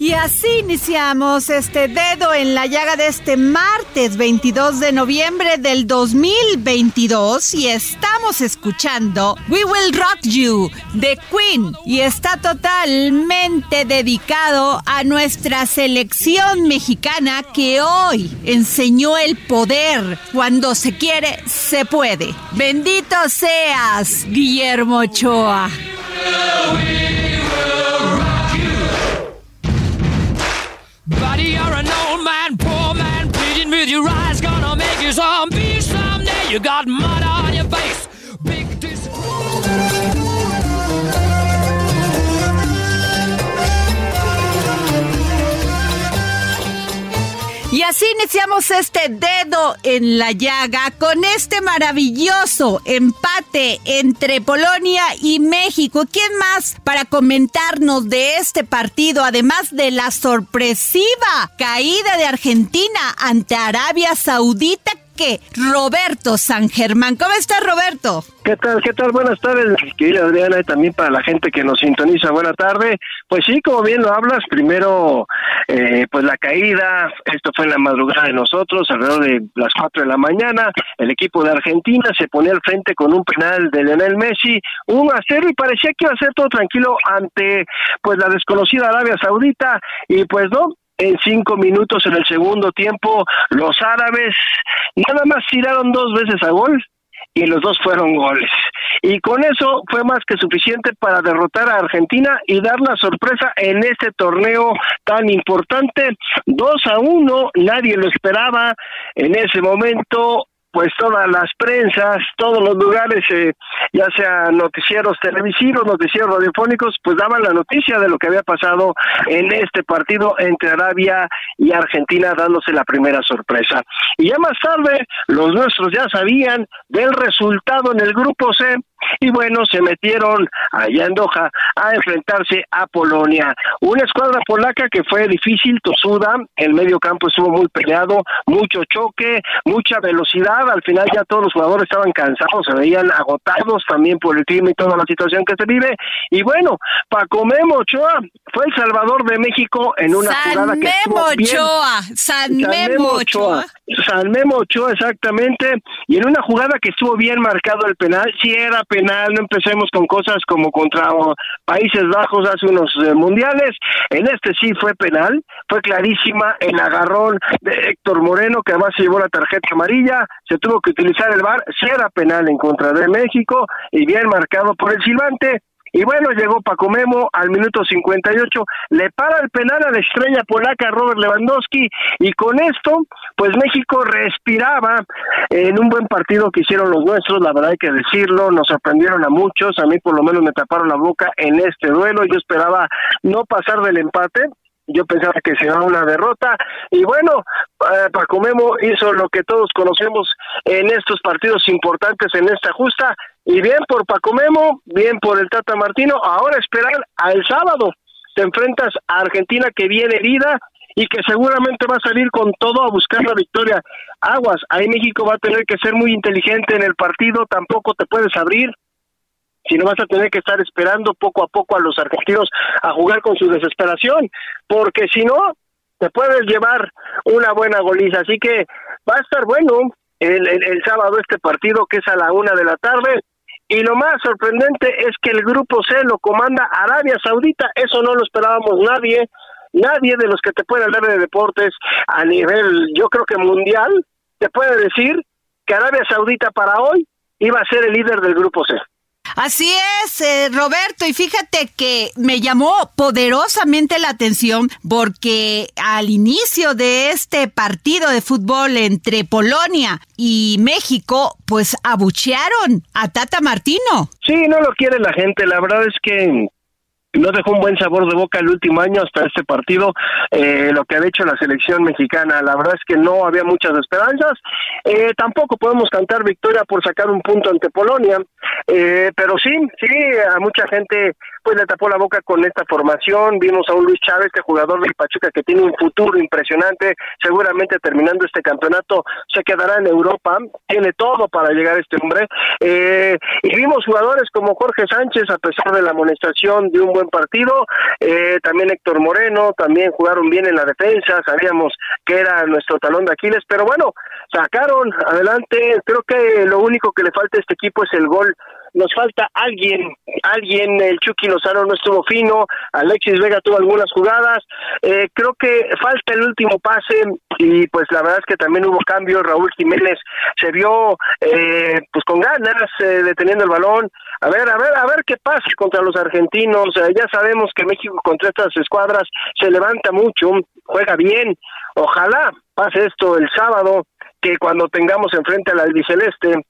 Y así iniciamos este dedo en la llaga de este martes 22 de noviembre del 2022 y estamos escuchando We Will Rock You de Queen y está totalmente dedicado a nuestra selección mexicana que hoy enseñó el poder. Cuando se quiere, se puede. Bendito seas, Guillermo Ochoa. Buddy, you're an old man, poor man, pleading with your eyes. Gonna make you zombie someday. You got mud on your face, big disgrace. Así iniciamos este dedo en la llaga con este maravilloso empate entre Polonia y México. ¿Quién más para comentarnos de este partido, además de la sorpresiva caída de Argentina ante Arabia Saudita? Roberto San Germán. ¿Cómo estás, Roberto? ¿Qué tal? ¿Qué tal? Buenas tardes, querida Adriana, y también para la gente que nos sintoniza. Buena tarde. Pues sí, como bien lo hablas, primero, eh, pues la caída, esto fue en la madrugada de nosotros, alrededor de las 4 de la mañana, el equipo de Argentina se ponía al frente con un penal de Lionel Messi, 1 a 0, y parecía que iba a ser todo tranquilo ante, pues, la desconocida Arabia Saudita, y pues no, en cinco minutos en el segundo tiempo, los árabes nada más tiraron dos veces a gol y los dos fueron goles. Y con eso fue más que suficiente para derrotar a Argentina y dar la sorpresa en este torneo tan importante. Dos a uno, nadie lo esperaba en ese momento pues todas las prensas, todos los lugares, eh, ya sea noticieros televisivos, noticieros radiofónicos, pues daban la noticia de lo que había pasado en este partido entre Arabia y Argentina, dándose la primera sorpresa. Y ya más tarde, los nuestros ya sabían del resultado en el grupo C, y bueno, se metieron allá en Doha a enfrentarse a Polonia. Una escuadra polaca que fue difícil, tosuda, el medio campo estuvo muy peleado, mucho choque, mucha velocidad, al final ya todos los jugadores estaban cansados, se veían agotados también por el clima y toda la situación que se vive, y bueno, Paco Memo Ochoa fue el salvador de México en una San jugada que Memo estuvo bien. Ochoa, San Memo Ochoa. San Memo Ochoa, exactamente, y en una jugada que estuvo bien marcado el penal, si era penal, no empecemos con cosas como contra Países Bajos hace unos eh, mundiales, en este sí fue penal, fue clarísima el agarrón de Héctor Moreno, que además se llevó la tarjeta amarilla, se tuvo que utilizar el VAR, si era penal en contra de México, y bien marcado por el silbante, Y bueno, llegó Paco Memo al minuto 58, le para el penal a la estrella polaca Robert Lewandowski y con esto, pues México respiraba en un buen partido que hicieron los nuestros, la verdad hay que decirlo, nos sorprendieron a muchos, a mí por lo menos me taparon la boca en este duelo, yo esperaba no pasar del empate, yo pensaba que sería una derrota y bueno, eh, Paco Memo hizo lo que todos conocemos en estos partidos importantes en esta justa y bien por Paco Memo, bien por el Tata Martino, ahora esperar al sábado, te enfrentas a Argentina que viene herida y que seguramente va a salir con todo a buscar la victoria. Aguas, ahí México va a tener que ser muy inteligente en el partido, tampoco te puedes abrir, si no vas a tener que estar esperando poco a poco a los argentinos a jugar con su desesperación, porque si no, te puedes llevar una buena goliza. Así que va a estar bueno el, el, sábado este partido que es a la una de la tarde. Y lo más sorprendente es que el grupo C lo comanda Arabia Saudita, eso no lo esperábamos nadie, nadie de los que te pueden hablar de deportes a nivel, yo creo que mundial, te puede decir que Arabia Saudita para hoy iba a ser el líder del grupo C. Así es, eh, Roberto, y fíjate que me llamó poderosamente la atención porque al inicio de este partido de fútbol entre Polonia y México, pues abuchearon a Tata Martino. Sí, no lo quiere la gente, la verdad es que no dejó un buen sabor de boca el último año hasta este partido, eh, lo que ha hecho la selección mexicana. La verdad es que no había muchas esperanzas. Eh, tampoco podemos cantar victoria por sacar un punto ante Polonia, eh, pero sí, sí, a mucha gente pues le tapó la boca con esta formación. Vimos a un Luis Chávez, este jugador del Pachuca que tiene un futuro impresionante. Seguramente terminando este campeonato se quedará en Europa. Tiene todo para llegar este hombre. Eh, y vimos jugadores como Jorge Sánchez, a pesar de la amonestación de un buen partido. Eh, también Héctor Moreno, también jugaron bien en la defensa. Sabíamos que era nuestro talón de Aquiles, pero bueno, sacaron. Adelante. Creo que lo único que le falta a este equipo es el gol. Nos falta alguien, alguien, el Chucky Lozano no estuvo fino, Alexis Vega tuvo algunas jugadas, eh, creo que falta el último pase y pues la verdad es que también hubo cambios, Raúl Jiménez se vio eh, pues con ganas eh, deteniendo el balón, a ver, a ver, a ver qué pasa contra los argentinos, ya sabemos que México contra estas escuadras se levanta mucho, juega bien, ojalá pase esto el sábado, que cuando tengamos enfrente al albiceleste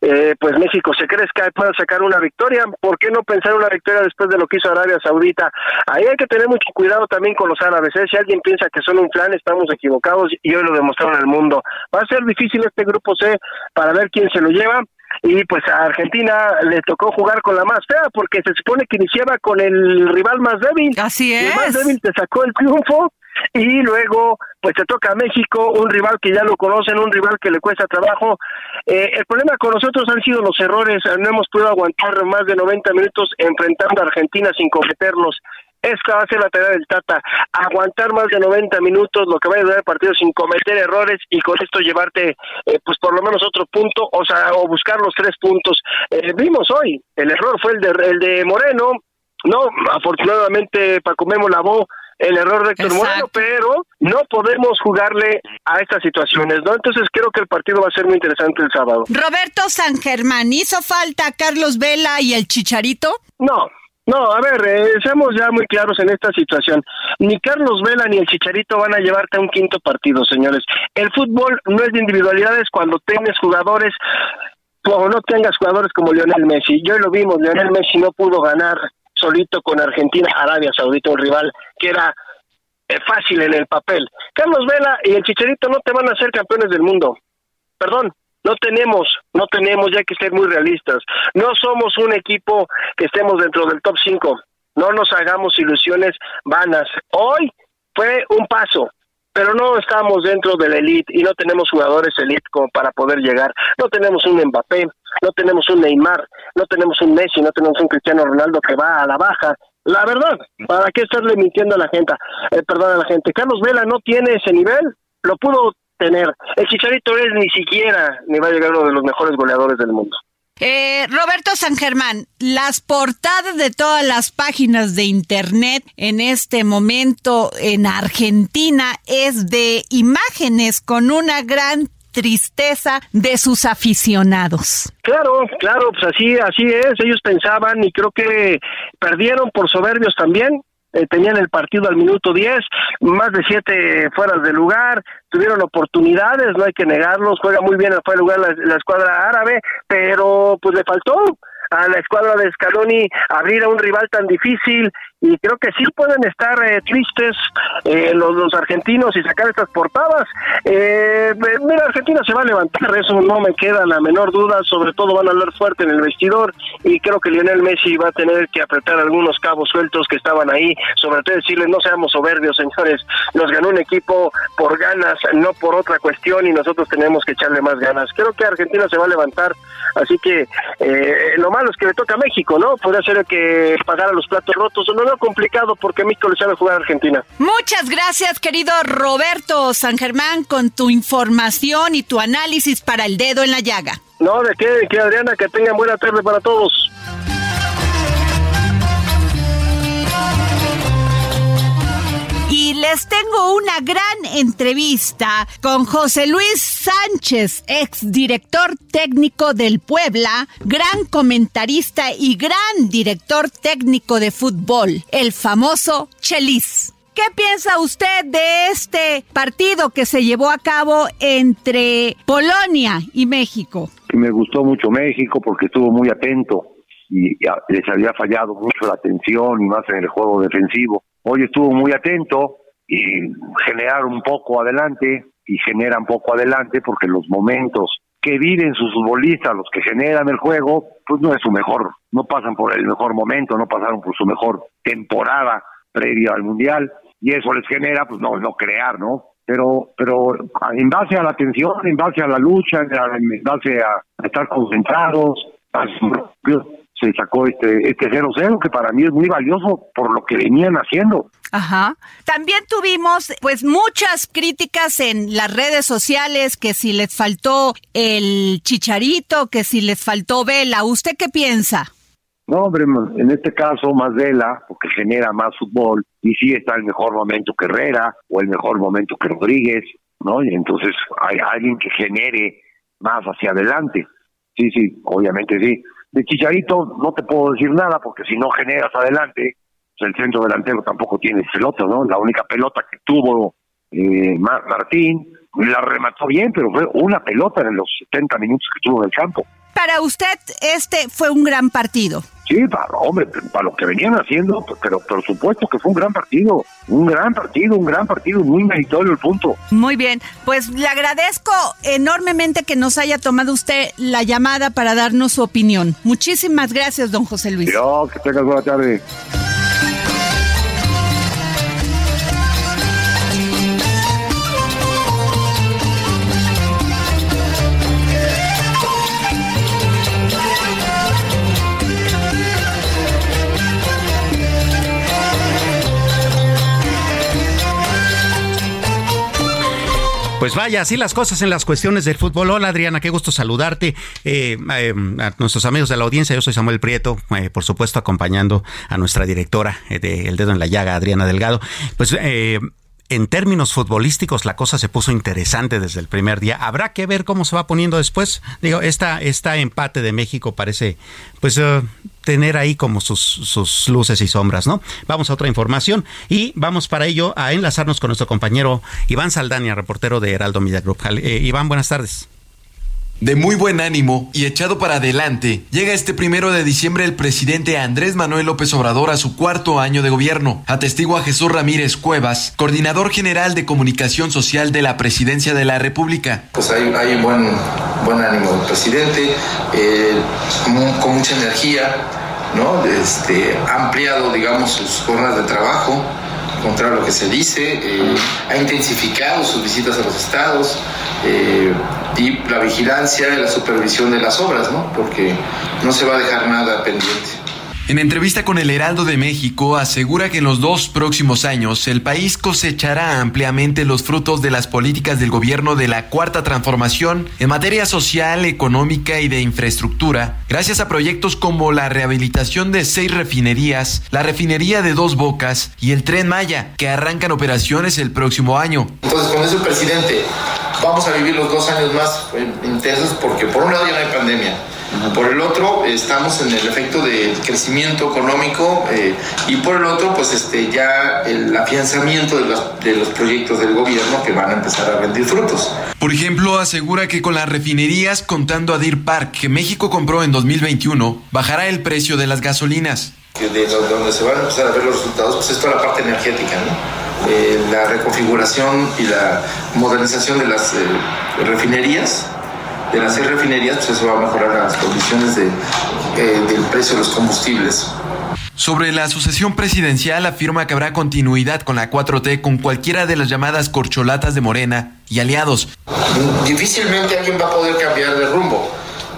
eh, pues México se crezca y pueda sacar una victoria. ¿Por qué no pensar una victoria después de lo que hizo Arabia Saudita? Ahí hay que tener mucho cuidado también con los árabes. ¿eh? Si alguien piensa que son un plan, estamos equivocados y hoy lo demostraron al mundo. Va a ser difícil este grupo C para ver quién se lo lleva y pues a Argentina le tocó jugar con la más fea porque se supone que iniciaba con el rival más débil. Así es. El más débil te sacó el triunfo y luego pues te toca a México, un rival que ya lo conocen, un rival que le cuesta trabajo. Eh, el problema con nosotros han sido los errores, no hemos podido aguantar más de 90 minutos enfrentando a Argentina sin cometerlos. Esta va a ser la tarea del Tata, aguantar más de 90 minutos, lo que va a durar el partido sin cometer errores y con esto llevarte, eh, pues por lo menos otro punto, o sea, o buscar los tres puntos. Eh, vimos hoy, el error fue el de, el de Moreno, no, afortunadamente Paco Memo lavó el error de Héctor Moreno, pero no podemos jugarle a estas situaciones, ¿no? Entonces creo que el partido va a ser muy interesante el sábado. Roberto San Germán, ¿hizo falta Carlos Vela y el Chicharito? No, no, a ver, eh, seamos ya muy claros en esta situación. Ni Carlos Vela ni el Chicharito van a llevarte a un quinto partido, señores. El fútbol no es de individualidades cuando tienes jugadores o no tengas jugadores como Lionel Messi. Yo lo vimos, Lionel Messi no pudo ganar solito con Argentina, Arabia Saudita, un rival que era eh, fácil en el papel. Carlos Vela y el Chicharito no te van a ser campeones del mundo. Perdón, no tenemos, no tenemos, ya que ser muy realistas. No somos un equipo que estemos dentro del top 5. No nos hagamos ilusiones vanas. Hoy fue un paso, pero no estamos dentro de la elite y no tenemos jugadores elite como para poder llegar. No tenemos un Mbappé, no tenemos un Neymar, no tenemos un Messi, no tenemos un Cristiano Ronaldo que va a la baja. La verdad, ¿para qué estarle mintiendo a la gente? Eh, perdón a la gente. Carlos Vela no tiene ese nivel, lo pudo tener. El Chicharito es ni siquiera ni va a llegar uno de los mejores goleadores del mundo. Eh, Roberto San Germán, las portadas de todas las páginas de internet en este momento en Argentina es de imágenes con una gran tristeza de sus aficionados. Claro, claro, pues así, así es. Ellos pensaban y creo que perdieron por soberbios también. Eh, tenían el partido al minuto 10, más de siete fueras de lugar, tuvieron oportunidades, no hay que negarlos, juega muy bien fue lugar la, la escuadra árabe, pero pues le faltó a la escuadra de Scaloni abrir a un rival tan difícil y creo que sí pueden estar eh, tristes eh, los, argentinos y sacar estas portadas. Eh, mira, Argentina se va a levantar, eso no me queda la menor duda, sobre todo van a hablar fuerte en el vestidor y creo que Lionel Messi va a tener que apretar algunos cabos sueltos que estaban ahí, sobre todo decirles no seamos soberbios, señores, nos ganó un equipo por ganas, no por otra cuestión y nosotros tenemos que echarle más ganas. Creo que Argentina se va a levantar, así que eh, lo malo es que le toca a México, ¿no? Podría ser que pagara los platos rotos, no complicado porque México le sabe jugar a Argentina. Muchas gracias, querido Roberto San Germán, con tu información y tu análisis para el dedo en la llaga. No, de qué, de qué Adriana, que tengan buena tarde para todos. Les tengo una gran entrevista con José Luis Sánchez, ex director técnico del Puebla, gran comentarista y gran director técnico de fútbol, el famoso Chelis. ¿Qué piensa usted de este partido que se llevó a cabo entre Polonia y México? Me gustó mucho México porque estuvo muy atento y les había fallado mucho la atención y más en el juego defensivo. Hoy estuvo muy atento y generar un poco adelante y genera un poco adelante porque los momentos que viven sus futbolistas, los que generan el juego, pues no es su mejor, no pasan por el mejor momento, no pasaron por su mejor temporada previa al mundial y eso les genera pues no no crear, ¿no? Pero pero en base a la atención, en base a la lucha, en base a estar concentrados, se sacó este este 0-0 que para mí es muy valioso por lo que venían haciendo. Ajá. También tuvimos pues muchas críticas en las redes sociales que si les faltó el Chicharito, que si les faltó Vela, ¿usted qué piensa? No, hombre, en este caso más Vela, porque genera más fútbol y sí está el mejor momento que Herrera o el mejor momento que Rodríguez, ¿no? Y entonces hay alguien que genere más hacia adelante. Sí, sí, obviamente sí de Chicharito no te puedo decir nada porque si no generas adelante, pues el centro delantero tampoco tiene pelota, ¿no? La única pelota que tuvo eh, Martín la remató bien, pero fue una pelota en los 70 minutos que tuvo en el campo. Para usted, este fue un gran partido. Sí, para, hombre, para lo que venían haciendo, pero por supuesto que fue un gran partido, un gran partido, un gran partido, muy meritorio el punto. Muy bien, pues le agradezco enormemente que nos haya tomado usted la llamada para darnos su opinión. Muchísimas gracias, don José Luis. Yo, que tengas buena tarde. Pues vaya, así las cosas en las cuestiones del fútbol. Hola Adriana, qué gusto saludarte. Eh, eh, a nuestros amigos de la audiencia, yo soy Samuel Prieto, eh, por supuesto acompañando a nuestra directora de El Dedo en la Llaga, Adriana Delgado. Pues en términos futbolísticos la cosa se puso interesante desde el primer día. Habrá que ver cómo se va poniendo después. Digo, esta, esta empate de México parece pues tener ahí como sus, sus luces y sombras, ¿no? Vamos a otra información y vamos para ello a enlazarnos con nuestro compañero Iván Saldania, reportero de Heraldo Media Group. Eh, Iván, buenas tardes. De muy buen ánimo y echado para adelante, llega este primero de diciembre el presidente Andrés Manuel López Obrador a su cuarto año de gobierno. Atestigua Jesús Ramírez Cuevas, coordinador general de comunicación social de la presidencia de la República. Pues hay, hay buen, buen ánimo del presidente, eh, con, mucha energía, ¿no? Este, ha ampliado, digamos, sus jornadas de trabajo contrario a lo que se dice, eh, ha intensificado sus visitas a los estados eh, y la vigilancia y la supervisión de las obras, ¿no? porque no se va a dejar nada pendiente. En entrevista con el Heraldo de México, asegura que en los dos próximos años el país cosechará ampliamente los frutos de las políticas del gobierno de la Cuarta Transformación en materia social, económica y de infraestructura, gracias a proyectos como la rehabilitación de seis refinerías, la refinería de Dos Bocas y el Tren Maya, que arrancan operaciones el próximo año. Entonces, con eso presidente vamos a vivir los dos años más intensos porque por un lado ya no hay pandemia, por el otro estamos en el efecto de crecimiento económico eh, y por el otro pues este ya el afianzamiento de los, de los proyectos del gobierno que van a empezar a rendir frutos. Por ejemplo, asegura que con las refinerías contando a Deer Park que México compró en 2021 bajará el precio de las gasolinas. De donde se van a empezar a ver los resultados pues es toda la parte energética, ¿no? Eh, la reconfiguración y la modernización de las eh, refinerías, de las seis refinerías, pues eso va a mejorar las condiciones de, eh, del precio de los combustibles. Sobre la sucesión presidencial afirma que habrá continuidad con la 4T con cualquiera de las llamadas corcholatas de Morena y aliados. Difícilmente alguien va a poder cambiar de rumbo.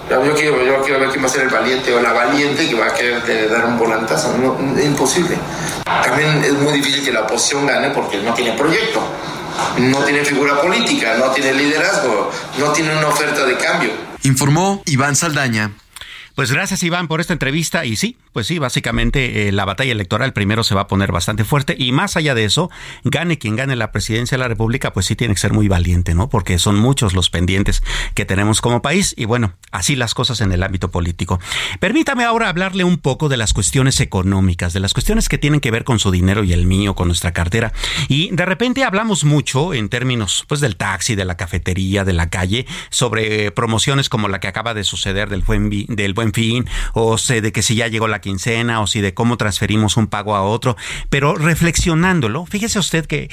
Yo quiero, yo quiero ver quién va a ser el valiente o la valiente que va a querer dar un volantazo. es imposible. También es muy difícil que la oposición gane porque no tiene proyecto, no tiene figura política, no tiene liderazgo, no tiene una oferta de cambio. Informó Iván Saldaña. Pues gracias Iván por esta entrevista y sí, pues sí, básicamente eh, la batalla electoral primero se va a poner bastante fuerte y más allá de eso, gane quien gane la presidencia de la República, pues sí tiene que ser muy valiente, ¿no? Porque son muchos los pendientes que tenemos como país y bueno, así las cosas en el ámbito político. Permítame ahora hablarle un poco de las cuestiones económicas, de las cuestiones que tienen que ver con su dinero y el mío, con nuestra cartera. Y de repente hablamos mucho en términos pues del taxi, de la cafetería, de la calle, sobre promociones como la que acaba de suceder del buen, del buen fin, o sé de que si ya llegó la quincena, o si de cómo transferimos un pago a otro, pero reflexionándolo, fíjese usted que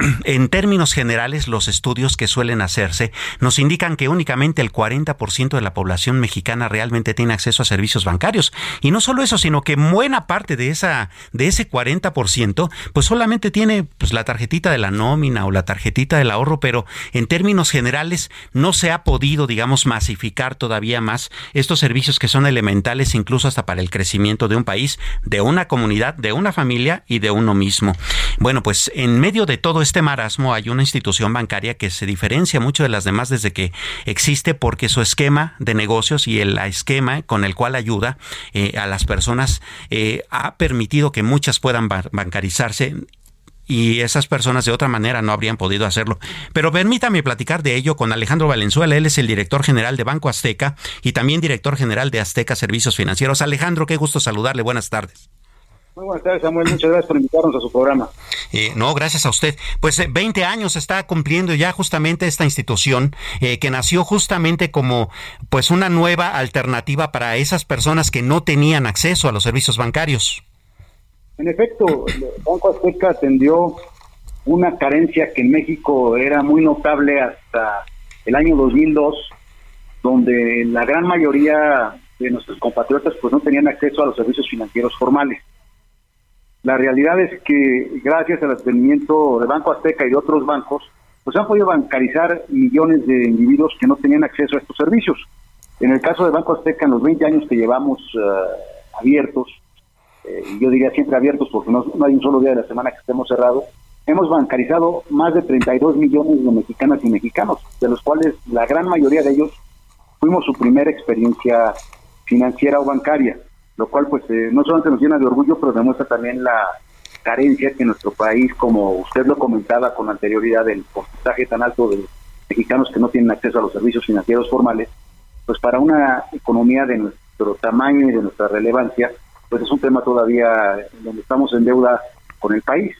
en términos generales, los estudios que suelen hacerse nos indican que únicamente el 40% de la población mexicana realmente tiene acceso a servicios bancarios. Y no solo eso, sino que buena parte de esa de ese 40%, pues solamente tiene pues la tarjetita de la nómina o la tarjetita del ahorro, pero en términos generales no se ha podido, digamos, masificar todavía más estos servicios que son elementales incluso hasta para el crecimiento de un país, de una comunidad, de una familia y de uno mismo. Bueno, pues en medio de todo este marasmo hay una institución bancaria que se diferencia mucho de las demás desde que existe porque su esquema de negocios y el esquema con el cual ayuda eh, a las personas eh, ha permitido que muchas puedan bancarizarse y esas personas de otra manera no habrían podido hacerlo. Pero permítame platicar de ello con Alejandro Valenzuela, él es el director general de Banco Azteca y también director general de Azteca Servicios Financieros. Alejandro, qué gusto saludarle, buenas tardes. Muy buenas tardes, Samuel. Muchas gracias por invitarnos a su programa. Eh, no, gracias a usted. Pues 20 eh, años está cumpliendo ya justamente esta institución eh, que nació justamente como pues una nueva alternativa para esas personas que no tenían acceso a los servicios bancarios. En efecto, el Banco Azteca atendió una carencia que en México era muy notable hasta el año 2002, donde la gran mayoría de nuestros compatriotas pues no tenían acceso a los servicios financieros formales. La realidad es que gracias al atendimiento de Banco Azteca y de otros bancos, pues han podido bancarizar millones de individuos que no tenían acceso a estos servicios. En el caso de Banco Azteca, en los 20 años que llevamos eh, abiertos, eh, yo diría siempre abiertos porque no, hay un solo día de la semana que estemos cerrados, hemos bancarizado más de 32 millones de mexicanas y mexicanos, de los cuales la gran mayoría de ellos fuimos su primera experiencia financiera o bancaria lo cual pues eh, no solamente nos llena de orgullo, pero demuestra también la carencia que nuestro país, como usted lo comentaba con anterioridad, del porcentaje tan alto de mexicanos que no tienen acceso a los servicios financieros formales, pues para una economía de nuestro tamaño y de nuestra relevancia, pues es un tema todavía donde estamos en deuda con el país.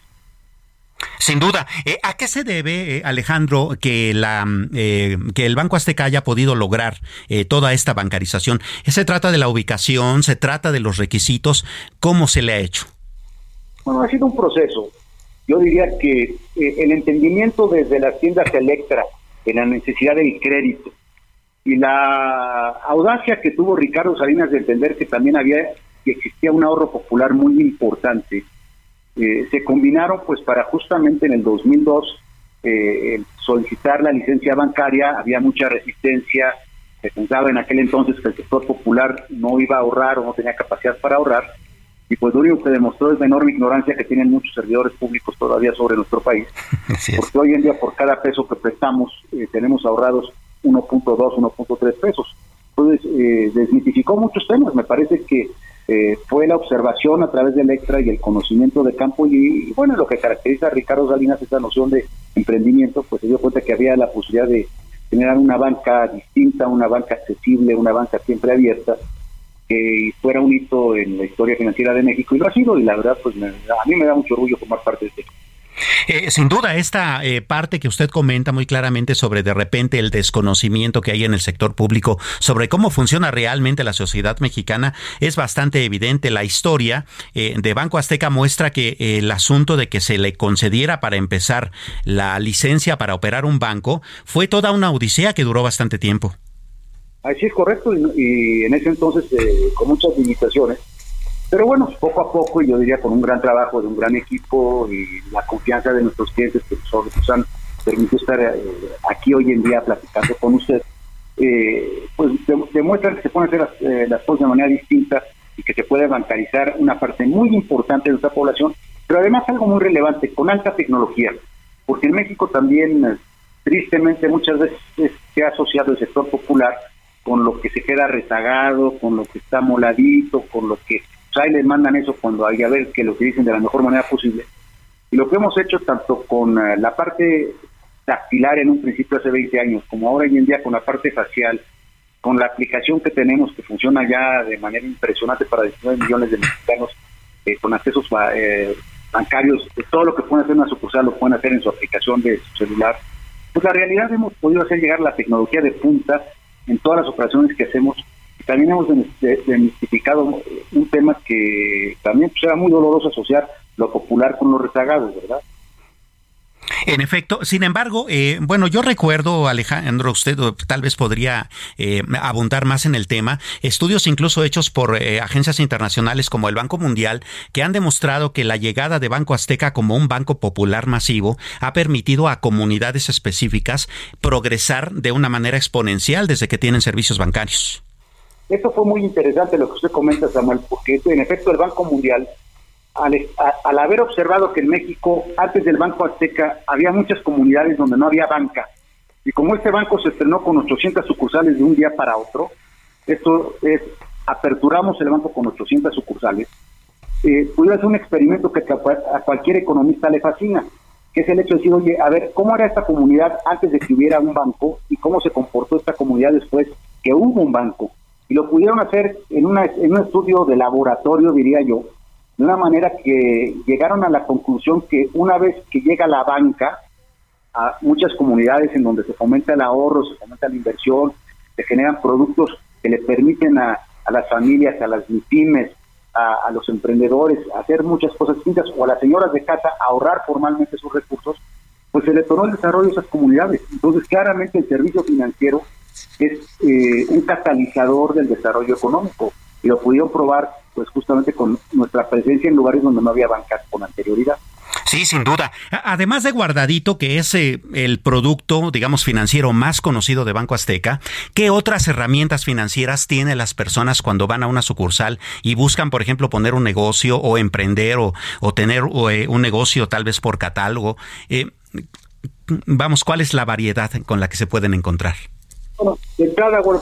Sin duda. Eh, ¿A qué se debe, eh, Alejandro, que, la, eh, que el Banco Azteca haya podido lograr toda esta bancarización? ¿Se trata de la ubicación? ¿Se trata de los requisitos? ¿Cómo se le ha hecho? Bueno, ha sido un proceso. Yo diría que el entendimiento desde las tiendas Electra de la necesidad del crédito y la audacia que tuvo Ricardo Salinas de entender que también había que existía un ahorro popular muy importante eh, se combinaron pues para justamente en el 2002 eh, solicitar la licencia bancaria, había mucha resistencia, se pensaba en aquel entonces que el sector popular no iba a ahorrar o no tenía capacidad para ahorrar, y pues lo único que demostró es la enorme ignorancia que tienen muchos servidores públicos todavía sobre nuestro país, porque hoy en día por cada peso que prestamos eh, tenemos ahorrados 1.2, 1.3 pesos. Entonces, eh, desmitificó muchos temas, me parece que eh, fue la observación a través del extra y el conocimiento de campo y, bueno, lo que caracteriza a Ricardo Salinas es esa noción de emprendimiento, pues se dio cuenta que había la posibilidad de generar una banca distinta, una banca accesible, una banca siempre abierta, que fuera un hito en la historia financiera de México y lo ha sido y la verdad pues a mí me da mucho orgullo formar parte de este eh, sin duda, esta eh, parte que usted comenta muy claramente sobre de repente el desconocimiento que hay en el sector público sobre cómo funciona realmente la sociedad mexicana es bastante evidente. La historia eh, de Banco Azteca muestra que el asunto de que se le concediera para empezar la licencia para operar un banco fue toda una odisea que duró bastante tiempo. Así es correcto, y, en ese entonces con muchas limitaciones pero bueno, poco a poco, yo diría con un gran trabajo de un gran equipo y la confianza de nuestros clientes que nos han permitido estar eh, aquí hoy en día platicando con usted, eh, pues demuestran que se pueden hacer eh, las, cosas de manera distinta y que se puede bancarizar una parte muy importante de nuestra población, pero además algo muy relevante, con alta tecnología, porque en México también, tristemente, muchas veces se ha asociado el sector popular con lo que se queda rezagado, con lo que está moladito, con lo que pues ahí les mandan eso cuando hay a ver que lo que dicen de la mejor manera posible. Y lo que hemos hecho tanto con eh, la parte dactilar en un principio hace 20 años, como ahora hoy en día con la parte facial, con la aplicación que tenemos que funciona ya de manera impresionante para 19 millones de mexicanos eh, con accesos eh, bancarios, todo lo que pueden hacer en una sucursal lo pueden hacer en su aplicación de su celular. Pues la realidad hemos podido hacer llegar la tecnología de punta en todas las operaciones que hacemos también hemos demistificado un tema que también pues, era muy doloroso asociar lo popular con los rezagados, ¿verdad? En efecto, sin embargo, eh, bueno, yo recuerdo, Alejandro, usted tal vez podría eh, abundar más en el tema, estudios incluso hechos por eh, agencias internacionales como el Banco Mundial, que han demostrado que la llegada de Banco Azteca como un banco popular masivo ha permitido a comunidades específicas progresar de una manera exponencial desde que tienen servicios bancarios. Esto fue muy interesante lo que usted comenta, Samuel, porque en efecto el Banco Mundial, al, haber observado que en México, antes del Banco Azteca, había muchas comunidades donde no había banca, y como este banco se estrenó con 800 sucursales de un día para otro, esto es, aperturamos el banco con 800 sucursales, eh, pudo hacer un experimento que a cualquier economista le fascina, que es el hecho de decir, oye, a ver, ¿cómo era esta comunidad antes de que hubiera un banco y cómo se comportó esta comunidad después que hubo un banco? Y lo pudieron hacer en, una, en un estudio de laboratorio, diría yo, de una manera que llegaron a la conclusión que una vez que llega la banca a muchas comunidades en donde se fomenta el ahorro, se fomenta la inversión, se generan productos que le permiten a, las familias, a las pymes, a, los emprendedores hacer muchas cosas distintas o a las señoras de casa ahorrar formalmente sus recursos, pues se le tornó el desarrollo de esas comunidades. Entonces, claramente el servicio financiero es eh, un catalizador del desarrollo económico y lo pudieron probar pues justamente con nuestra presencia en lugares donde no había bancas con anterioridad. Sí, sin duda. Además de Guardadito, que es eh, el producto, digamos, financiero más conocido de Banco Azteca, ¿qué otras herramientas financieras tienen las personas cuando van a una sucursal y buscan, por ejemplo, poner un negocio o emprender o, tener eh, un negocio tal vez por catálogo? vamos, ¿cuál es la variedad con la que se pueden encontrar? Bueno, de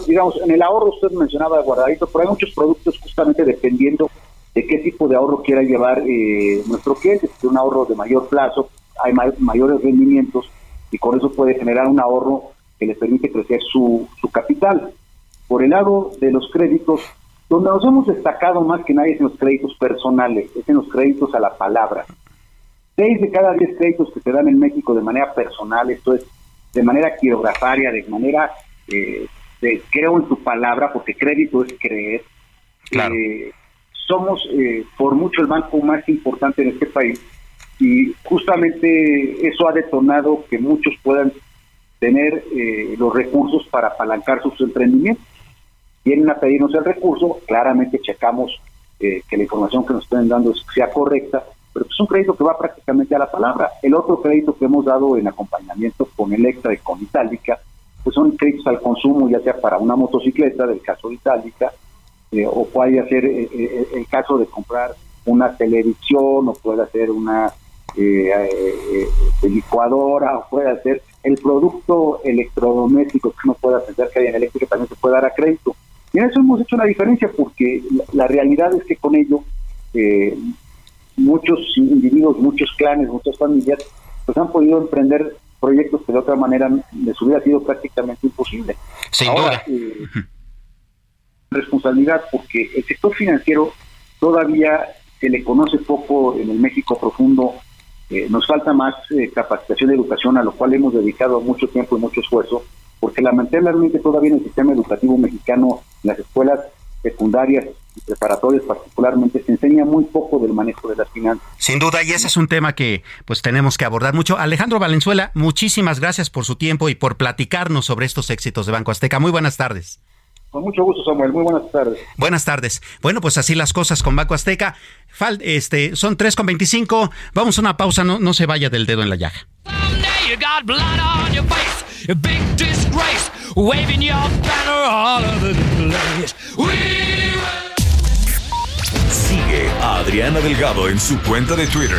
digamos, en el ahorro usted mencionaba guardadito, pero hay muchos productos justamente dependiendo de qué tipo de ahorro quiera llevar eh, nuestro cliente. Si un ahorro de mayor plazo, hay mayores rendimientos y con eso puede generar un ahorro que le permite crecer su, su capital. Por el lado de los créditos, donde nos hemos destacado más que nadie es en los créditos personales, es en los créditos a la palabra. Seis de cada diez créditos que se dan en México de manera personal, esto es de manera quirografaria, de manera eh, creo en tu palabra, porque crédito es creer. Eh, somos eh, por mucho el banco más importante en este país y justamente eso ha detonado que muchos puedan tener eh, los recursos para apalancar sus emprendimientos. Vienen a pedirnos el recurso, claramente checamos que la información que nos estén dando sea correcta, pero es un crédito que va prácticamente a la palabra. El otro crédito que hemos dado en acompañamiento con Electra y con Itálica pues son créditos al consumo, ya sea para una motocicleta, del caso Itálica, eh, o puede ser eh, eh, el caso de comprar una televisión, o puede ser una licuadora, o puede ser el producto electrodoméstico que uno pueda pensar que hay en eléctrica también se puede dar a crédito. Y en eso hemos hecho una diferencia porque la, realidad es que con ello muchos individuos, muchos clanes, muchas familias pues han podido emprender proyectos que de otra manera les hubiera sido prácticamente imposible. Sin duda. Eh, responsabilidad porque el sector financiero todavía se le conoce poco en el México profundo. Eh, nos falta más eh, capacitación de educación, a lo cual hemos dedicado mucho tiempo y mucho esfuerzo, porque lamentablemente todavía en el sistema educativo mexicano, en las escuelas secundarias y preparatorias particularmente, se enseña muy poco del manejo de las finanzas. Sin duda, y ese es un tema que pues tenemos que abordar mucho. Alejandro Valenzuela, muchísimas gracias por su tiempo y por platicarnos sobre estos éxitos de Banco Azteca. Muy buenas tardes. Con mucho gusto, Samuel. Muy buenas tardes. Buenas tardes. Bueno, pues así las cosas con Banco Azteca. Fal este, son 3,25. Vamos a una pausa. No, no se vaya del dedo en la llaga. Sigue a Adriana Delgado en su cuenta de Twitter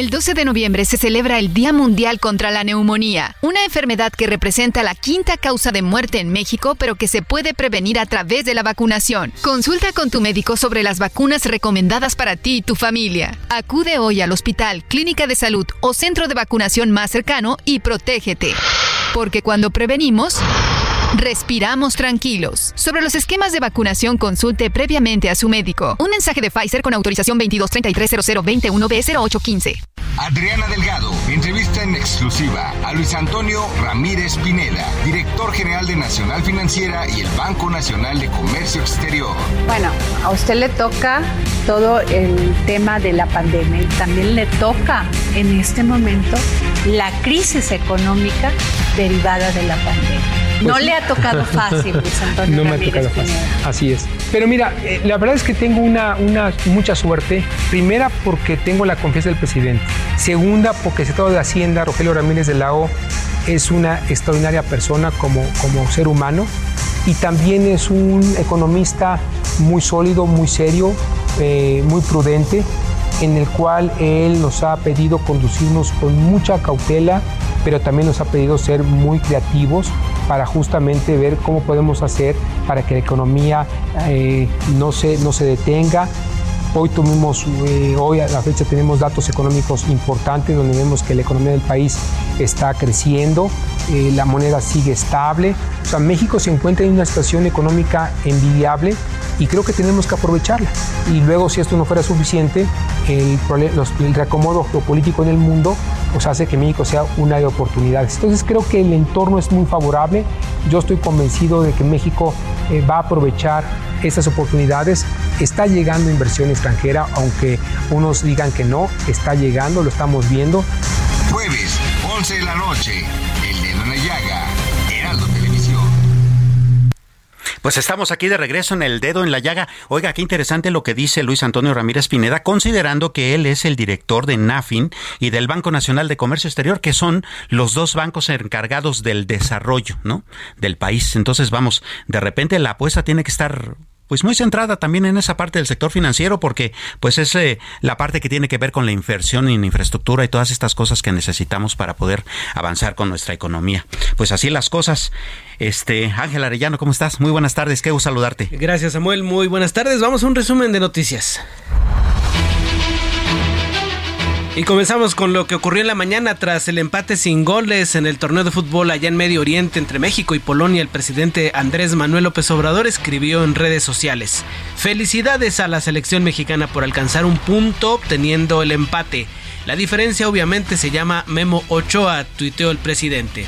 El 12 de noviembre se celebra el Día Mundial contra la Neumonía, una enfermedad que representa la quinta causa de muerte en México, pero que se puede prevenir a través de la vacunación. Consulta con tu médico sobre las vacunas recomendadas para ti y tu familia. Acude hoy al hospital, clínica de salud o centro de vacunación más cercano y protégete. Porque cuando prevenimos, respiramos tranquilos. Sobre los esquemas de vacunación, consulte previamente a su médico. Un mensaje de Pfizer con autorización 22330021B0815. Adriana Delgado entrevista en exclusiva a Luis Antonio Ramírez Pineda, director general de Nacional Financiera y el Banco Nacional de Comercio Exterior. Bueno, a usted le toca todo el tema de la pandemia y también le toca en este momento la crisis económica derivada de la pandemia. No le ha tocado fácil, Luis Antonio No me ha tocado fácil. Así es. Pero mira, eh, la verdad es que tengo una, una mucha suerte. Primera, porque tengo la confianza del presidente. Segunda, porque el secretario de Hacienda, Rogelio Ramírez de la O, es una extraordinaria persona como, como ser humano. Y también es un economista muy sólido, muy serio, eh, muy prudente, en el cual él nos ha pedido conducirnos con mucha cautela, pero también nos ha pedido ser muy creativos para justamente ver cómo podemos hacer para que la economía eh, no, se, no se detenga. Hoy tuvimos, eh, hoy a la fecha tenemos datos económicos importantes donde vemos que la economía del país está creciendo, eh, la moneda sigue estable. O sea, México se encuentra en una situación económica envidiable y creo que tenemos que aprovecharla. Y luego, si esto no fuera suficiente, el, el reacomodo geopolítico en el mundo pues hace que México sea una de oportunidades. Entonces creo que el entorno es muy favorable. Yo estoy convencido de que México eh, va a aprovechar estas oportunidades. Está llegando inversión extranjera, aunque unos digan que no, está llegando, lo estamos viendo. Jueves, 11 de la noche. En la llaga. Pues estamos aquí de regreso en el dedo en la llaga. Oiga, qué interesante lo que dice Luis Antonio Ramírez Pineda, considerando que él es el director de NAFIN y del Banco Nacional de Comercio Exterior, que son los dos bancos encargados del desarrollo, ¿no? Del país. Entonces, vamos, de repente la apuesta tiene que estar pues muy centrada también en esa parte del sector financiero porque pues es eh, la parte que tiene que ver con la inversión en infraestructura y todas estas cosas que necesitamos para poder avanzar con nuestra economía. Pues así las cosas. Este, Ángel Arellano, ¿cómo estás? Muy buenas tardes, qué gusto saludarte. Gracias, Samuel. Muy buenas tardes. Vamos a un resumen de noticias. Y comenzamos con lo que ocurrió en la mañana tras el empate sin goles en el torneo de fútbol allá en Medio Oriente entre México y Polonia. El presidente Andrés Manuel López Obrador escribió en redes sociales: Felicidades a la selección mexicana por alcanzar un punto obteniendo el empate. La diferencia obviamente se llama Memo Ochoa, tuiteó el presidente.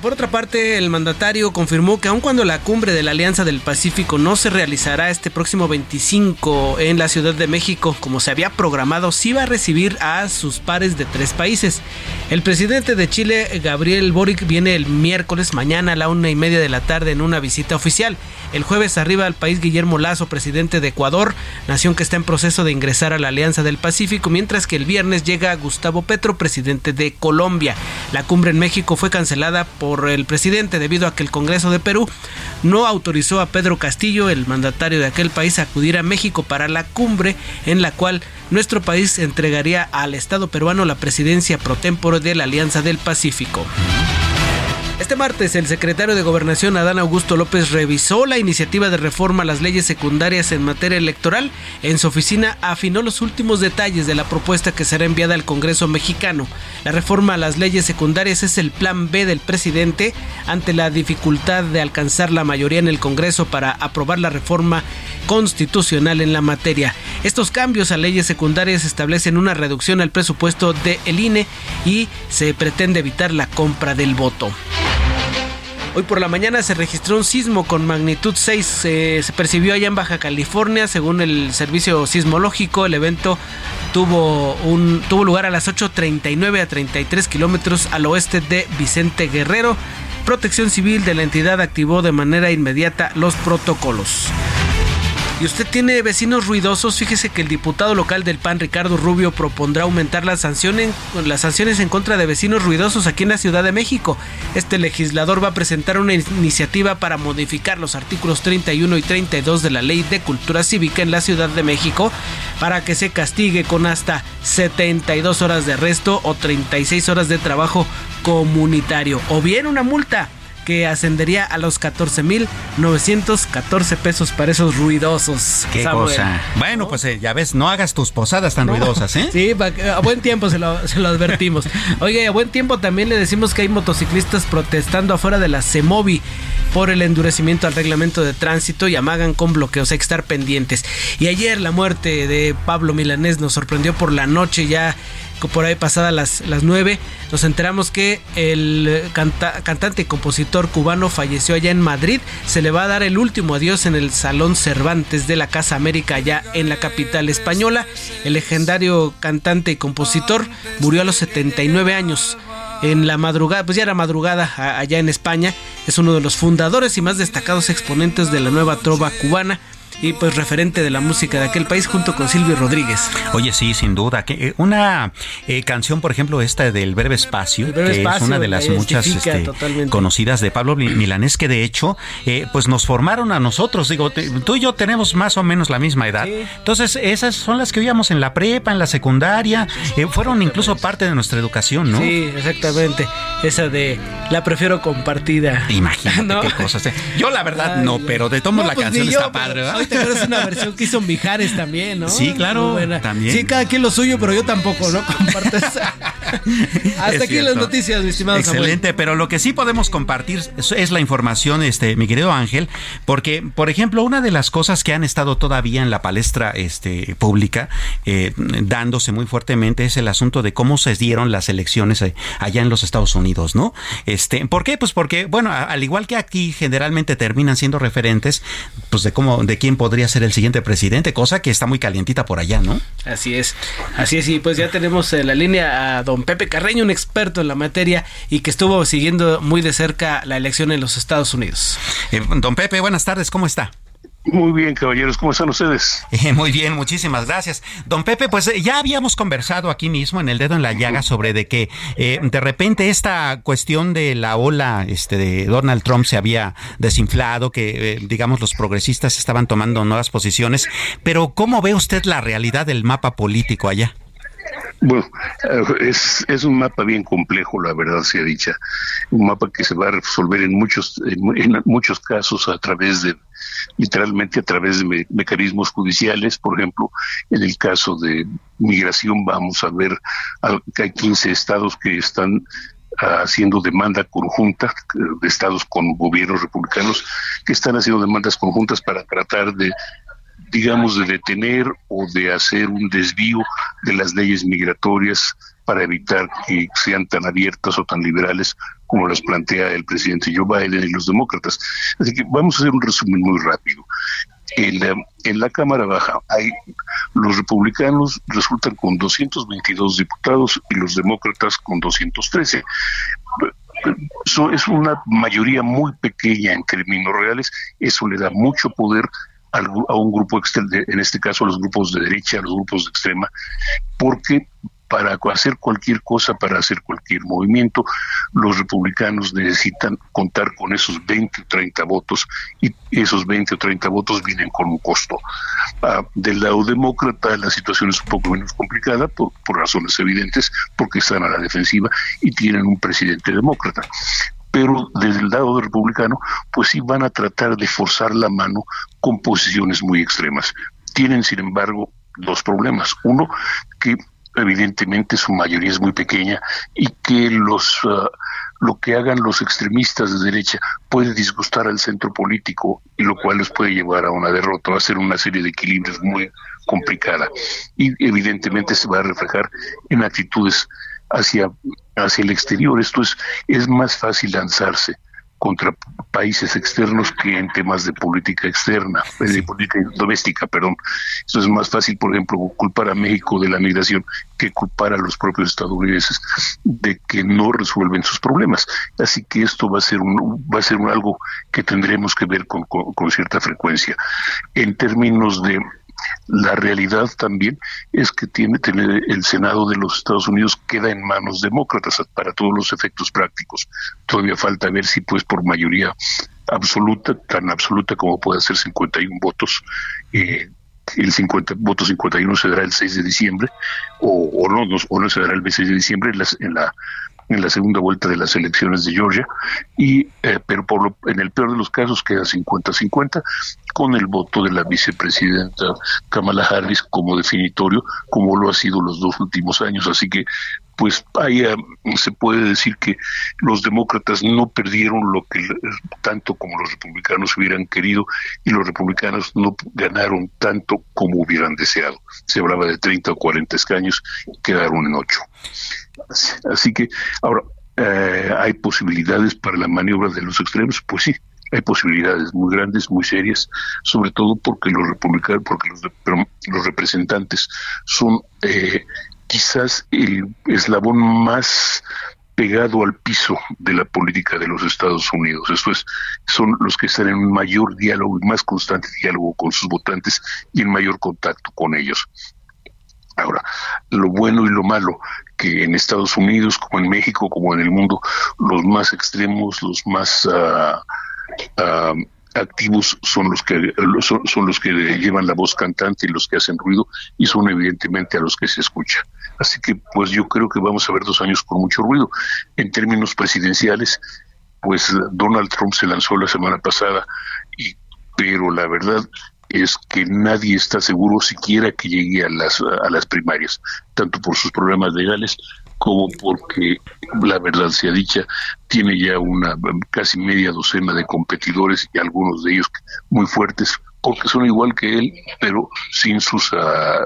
Por, otra parte, el mandatario confirmó que aun cuando la cumbre de la Alianza del Pacífico no se realizará este próximo 25 en la Ciudad de México como se había programado, sí va a recibir a sus pares de tres países. El presidente de Chile, Gabriel Boric, viene el miércoles mañana a la una y media de la tarde en una visita oficial. El jueves arriba al país Guillermo Lazo, presidente de Ecuador, nación que está en proceso de ingresar a la Alianza del Pacífico, mientras que el viernes llega Gustavo Petro, presidente de Colombia. La cumbre en México fue cancelada por el presidente debido a que el Congreso de Perú no autorizó a Pedro Castillo, el mandatario de aquel país, a acudir a México para la cumbre en la cual nuestro país entregaría al Estado peruano la presidencia pro tempore de la Alianza del Pacífico. Este martes, el secretario de Gobernación, Adán Augusto López, revisó la iniciativa de reforma a las leyes secundarias en materia electoral. En su oficina afinó los últimos detalles de la propuesta que será enviada al Congreso mexicano. La reforma a las leyes secundarias es el plan B del presidente ante la dificultad de alcanzar la mayoría en el Congreso para aprobar la reforma constitucional en la materia. Estos cambios a leyes secundarias establecen una reducción al presupuesto del el INE y se pretende evitar la compra del voto. Hoy por la mañana se registró un sismo con magnitud 6. se percibió allá en Baja California, según el servicio sismológico. El evento tuvo, un, tuvo lugar a las 8.39 a 33 kilómetros al oeste de Vicente Guerrero. Protección Civil de la entidad activó de manera inmediata los protocolos y usted tiene vecinos ruidosos, fíjese que el diputado local del PAN, Ricardo Rubio, propondrá aumentar las sanciones, las sanciones en contra de vecinos ruidosos aquí en la Ciudad de México. Este legislador va a presentar una iniciativa para modificar los artículos 31 y 32 de la Ley de Cultura Cívica en la Ciudad de México para que se castigue con hasta 72 horas de arresto o 36 horas de trabajo comunitario. O bien una multa que ascendería a los 14.914 pesos para esos ruidosos. Qué cosa. Bueno, pues eh, ya ves, no hagas tus posadas tan ruidosas, ¿eh? Sí, a buen tiempo se lo, se lo advertimos. Oye, a buen tiempo también le decimos que hay motociclistas protestando afuera de la CEMOVI por el endurecimiento al reglamento de tránsito y amagan con bloqueos. Hay que estar pendientes. Y ayer la muerte de Pablo Milanés nos sorprendió por la noche ya por ahí pasada las, las 9, nos enteramos que el cantante y compositor cubano falleció allá en Madrid. Se le va a dar el último adiós en el Salón Cervantes de la Casa América, allá en la capital española. El legendario cantante y compositor murió a los 79 años en la madrugada, pues ya era madrugada allá en España. Es uno de los fundadores y más destacados exponentes de la nueva trova cubana y pues referente de la música de aquel país junto con Silvio Rodríguez. Oye, sí, sin duda. Que, eh, una eh, canción, por ejemplo, esta del Breve Espacio, que es una de las muchas este, conocidas de Pablo Milanés, que de hecho, eh, pues nos formaron a nosotros. Digo, tú y yo tenemos más o menos la misma edad. Entonces, esas son las que oíamos en la prepa, en la secundaria, fueron incluso parte de nuestra educación, ¿no? Sí, exactamente. Esa de la prefiero compartida. Imagínate qué cosas. Yo la verdad no, pero de tomo la pues canción está padre, ¿verdad? Te acuerdas una versión que hizo Mijares también, ¿no? Sí, claro. También. Sí, cada quien lo suyo, pero yo tampoco, ¿no? Comparto Hasta aquí las noticias, mi estimado Excelente, pero lo que sí podemos compartir es la información, este, mi querido Ángel, porque, por ejemplo, una de las cosas que han estado todavía en la palestra este, pública, eh, dándose muy fuertemente, es el asunto de cómo se dieron las elecciones eh, allá en los Estados Unidos, ¿no? Este, ¿Por qué? Pues porque, bueno, al igual que aquí generalmente terminan siendo referentes, pues de cómo, de quién podría ser el siguiente presidente, cosa que está muy calientita por allá, ¿no? Así es, así es, y pues ya tenemos en la línea a don Pepe Carreño, un experto en la materia y que estuvo siguiendo muy de cerca la elección en los Estados Unidos. Eh, don Pepe, buenas tardes, ¿cómo está? Muy bien, caballeros, ¿cómo están ustedes? Eh, muy bien, muchísimas gracias. Don Pepe, pues eh, ya habíamos conversado aquí mismo en el dedo en la llaga sobre de que eh, de repente esta cuestión de la ola este, de Donald Trump se había desinflado, que digamos los progresistas estaban tomando nuevas posiciones, pero ¿cómo ve usted la realidad del mapa político allá? Bueno, es, es un mapa bien complejo, la verdad sea dicha. Un mapa que se va a resolver en muchos, en muchos casos a través de literalmente a través de mecanismos judiciales. Por ejemplo, en el caso de migración vamos a ver que hay 15 estados que están ah, haciendo demanda conjunta de estados con gobiernos republicanos que están haciendo demandas conjuntas para tratar de digamos de detener o de hacer un desvío de las leyes migratorias para evitar que sean tan abiertas o tan liberales como las plantea el presidente Joe Biden y los demócratas. Así que vamos a hacer un resumen muy rápido. En la, en la Cámara Baja hay los republicanos resultan con 222 diputados y los demócratas con 213. Eso es una mayoría muy pequeña en términos reales. Eso le da mucho poder a un grupo, en este caso a los grupos de derecha, a los grupos de extrema, porque para hacer cualquier cosa, para hacer cualquier movimiento, los republicanos necesitan contar con esos 20 o 30 votos y esos 20 o 30 votos vienen con un costo. Ah, del lado demócrata la situación es un poco menos complicada por, por razones evidentes, porque están a la defensiva y tienen un presidente demócrata pero desde el lado republicano, pues sí van a tratar de forzar la mano con posiciones muy extremas. Tienen, sin embargo, dos problemas. Uno, que evidentemente su mayoría es muy pequeña y que los uh, lo que hagan los extremistas de derecha puede disgustar al centro político y lo cual les puede llevar a una derrota, va a ser una serie de equilibrios muy complicada y evidentemente se va a reflejar en actitudes hacia hacia el exterior. Esto es es más fácil lanzarse contra países externos que en temas de política externa, de política doméstica, perdón. Eso es más fácil, por ejemplo, culpar a México de la migración que culpar a los propios estadounidenses de que no resuelven sus problemas. Así que esto va a ser un, va a ser algo que tendremos que ver con, con cierta frecuencia. En términos de la realidad también es que tiene tener el Senado de los Estados Unidos queda en manos demócratas para todos los efectos prácticos. Todavía falta ver si pues por mayoría absoluta, tan absoluta como puede ser 51 votos, eh, el 50 voto 51 se dará el 6 de diciembre o, o no, o no se dará el 6 de diciembre en, en la en la segunda vuelta de las elecciones de Georgia, y eh, pero por lo, en el peor de los casos queda 50-50 con el voto de la vicepresidenta Kamala Harris como definitorio, como lo ha sido los dos últimos años. Así que pues ahí se puede decir que los demócratas no perdieron lo que tanto como los republicanos hubieran querido y los republicanos no ganaron tanto como hubieran deseado. Se hablaba de 30 o 40 escaños, quedaron en 8. Así que ahora, eh, ¿hay posibilidades para la maniobra de los extremos? Pues sí, hay posibilidades muy grandes, muy serias, sobre todo porque los republicanos, porque los, los representantes son eh, quizás el eslabón más pegado al piso de la política de los Estados Unidos. Esto es, son los que están en un mayor diálogo y más constante diálogo con sus votantes y en mayor contacto con ellos. Ahora, lo bueno y lo malo, que en Estados Unidos, como en México, como en el mundo, los más extremos, los más uh, activos son los que son, los que llevan la voz cantante y los que hacen ruido y son evidentemente a los que se escucha. Así que pues yo creo que vamos a ver dos años con mucho ruido. En términos presidenciales, pues Donald Trump se lanzó la semana pasada y pero la verdad es que nadie está seguro siquiera que llegue a las a las primarias, tanto por sus problemas legales como porque la verdad sea dicha, tiene ya una casi media docena de competidores y algunos de ellos muy fuertes porque son igual que él, pero sin sus ah,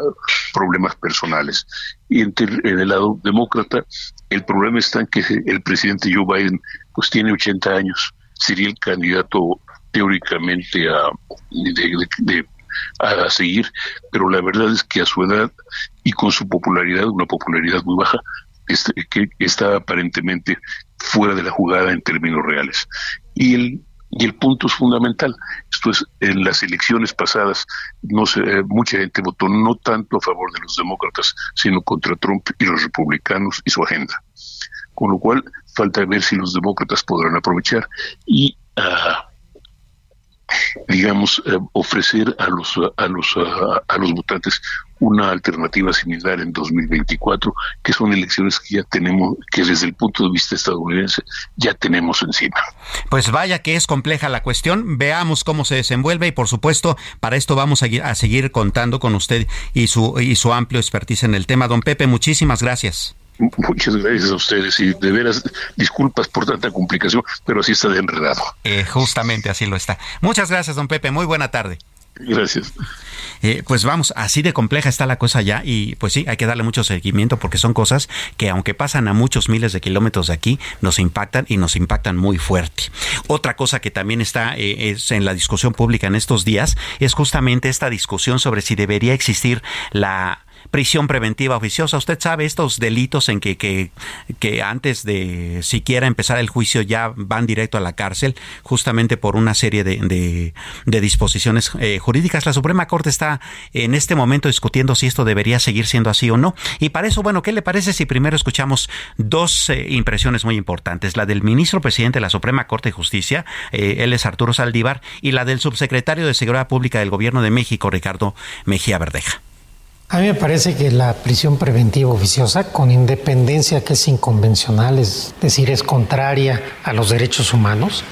problemas personales. Y en, el lado demócrata, el problema está en que el presidente Joe Biden pues tiene 80 años, sería el candidato teóricamente a, a seguir, pero la verdad es que a su edad y con su popularidad, una popularidad muy baja, que está aparentemente fuera de la jugada en términos reales. Y el y el punto es fundamental. Esto es, en las elecciones pasadas, no sé, mucha gente votó no tanto a favor de los demócratas, sino contra Trump y los republicanos y su agenda. Con lo cual, falta ver si los demócratas podrán aprovechar y uh, digamos, eh, ofrecer a los, a, los, a, los votantes una alternativa similar en 2024, que son elecciones que ya tenemos, que desde el punto de vista estadounidense ya tenemos encima. Pues vaya que es compleja la cuestión, veamos cómo se desenvuelve y por supuesto para esto vamos a, a seguir contando con usted y su, y su amplio expertise en el tema. Don Pepe, muchísimas gracias. Muchas gracias a ustedes y de veras disculpas por tanta complicación, pero así está de enredado. Eh, justamente así lo está. Muchas gracias, don Pepe. Muy buena tarde. Gracias. Eh, pues vamos, así de compleja está la cosa ya y pues sí, hay que darle mucho seguimiento porque son cosas que aunque pasan a muchos miles de kilómetros de aquí, nos impactan y nos impactan muy fuerte. Otra cosa que también está eh, es en la discusión pública en estos días es justamente esta discusión sobre si debería existir la prisión preventiva oficiosa. Usted sabe estos delitos en que, que, que, antes de siquiera empezar el juicio ya van directo a la cárcel, justamente por una serie de, de, disposiciones eh, jurídicas. La Suprema Corte está en este momento discutiendo si esto debería seguir siendo así o no. Y para eso, bueno, ¿qué le parece si primero escuchamos dos eh, impresiones muy importantes? La del ministro presidente de la Suprema Corte de Justicia, eh, él es Arturo Saldívar, y la del subsecretario de Seguridad Pública del Gobierno de México, Ricardo Mejía Verdeja. A mí me parece que la prisión preventiva oficiosa, con independencia que es inconvencional, es decir, es contraria a los derechos humanos,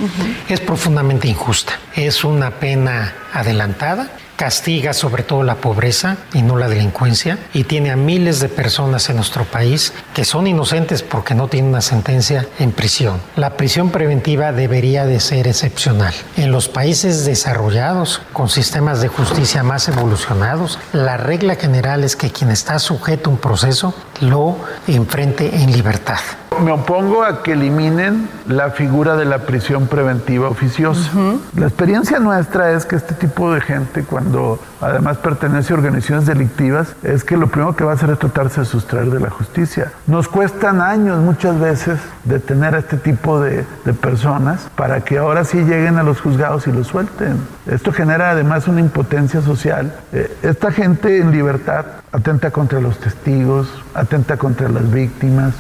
es profundamente injusta. Es una pena adelantada castiga sobre todo la pobreza y no la delincuencia y tiene a miles de personas en nuestro país que son inocentes porque no tienen una sentencia en prisión. La prisión preventiva debería de ser excepcional. En los países desarrollados con sistemas de justicia más evolucionados, la regla general es que quien está sujeto a un proceso lo enfrente en libertad. Me opongo a que eliminen la figura de la prisión preventiva oficiosa. La experiencia nuestra es que este tipo de gente, cuando además pertenece a organizaciones delictivas, es que lo primero que va a hacer es tratarse de sustraer de la justicia. Nos cuestan años muchas veces detener a este tipo de, personas para que ahora sí lleguen a los juzgados y los suelten. Esto genera además una impotencia social. Eh, esta gente en libertad atenta contra los testigos, atenta contra las víctimas,